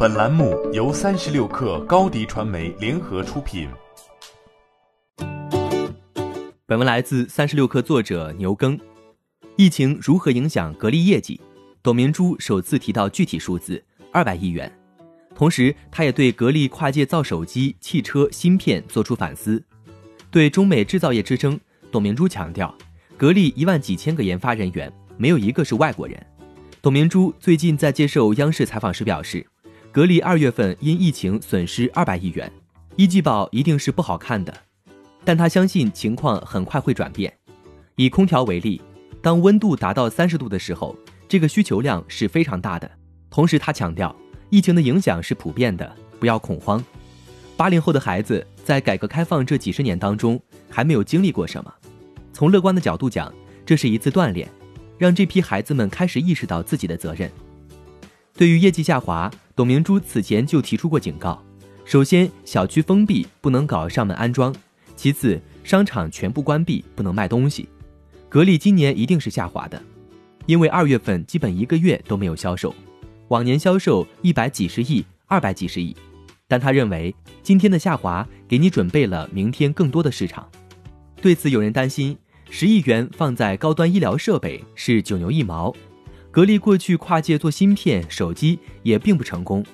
本栏目由三十六氪高低传媒联合出品。本文来自三十六氪作者牛耕。疫情如何影响格力业绩？董明珠首次提到具体数字二百亿元，同时他也对格力跨界造手机、汽车芯片做出反思。对中美制造业之争，董明珠强调，格力一万几千个研发人员没有一个是外国人。董明珠最近在接受央视采访时表示。格力二月份因疫情损失二百亿元，一季报一定是不好看的，但他相信情况很快会转变。以空调为例，当温度达到三十度的时候，这个需求量是非常大的。同时，他强调，疫情的影响是普遍的，不要恐慌。八零后的孩子在改革开放这几十年当中还没有经历过什么，从乐观的角度讲，这是一次锻炼，让这批孩子们开始意识到自己的责任。对于业绩下滑，董明珠此前就提出过警告：首先，小区封闭不能搞上门安装；其次，商场全部关闭不能卖东西。格力今年一定是下滑的，因为二月份基本一个月都没有销售，往年销售一百几十亿、二百几十亿。但他认为今天的下滑给你准备了明天更多的市场。对此，有人担心十亿元放在高端医疗设备是九牛一毛。格力过去跨界做芯片、手机也并不成功，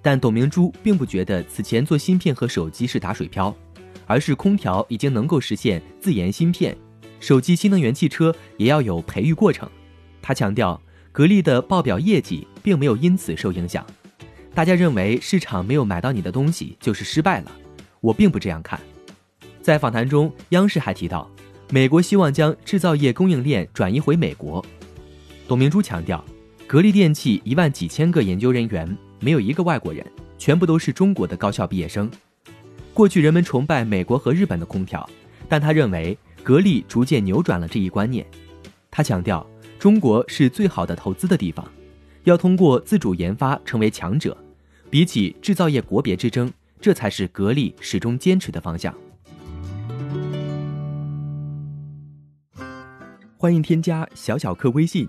但董明珠并不觉得此前做芯片和手机是打水漂，而是空调已经能够实现自研芯片，手机、新能源汽车也要有培育过程。他强调，格力的报表业绩并没有因此受影响。大家认为市场没有买到你的东西就是失败了，我并不这样看。在访谈中，央视还提到，美国希望将制造业供应链转移回美国。董明珠强调，格力电器一万几千个研究人员，没有一个外国人，全部都是中国的高校毕业生。过去人们崇拜美国和日本的空调，但他认为格力逐渐扭转了这一观念。他强调，中国是最好的投资的地方，要通过自主研发成为强者。比起制造业国别之争，这才是格力始终坚持的方向。欢迎添加小小客微信。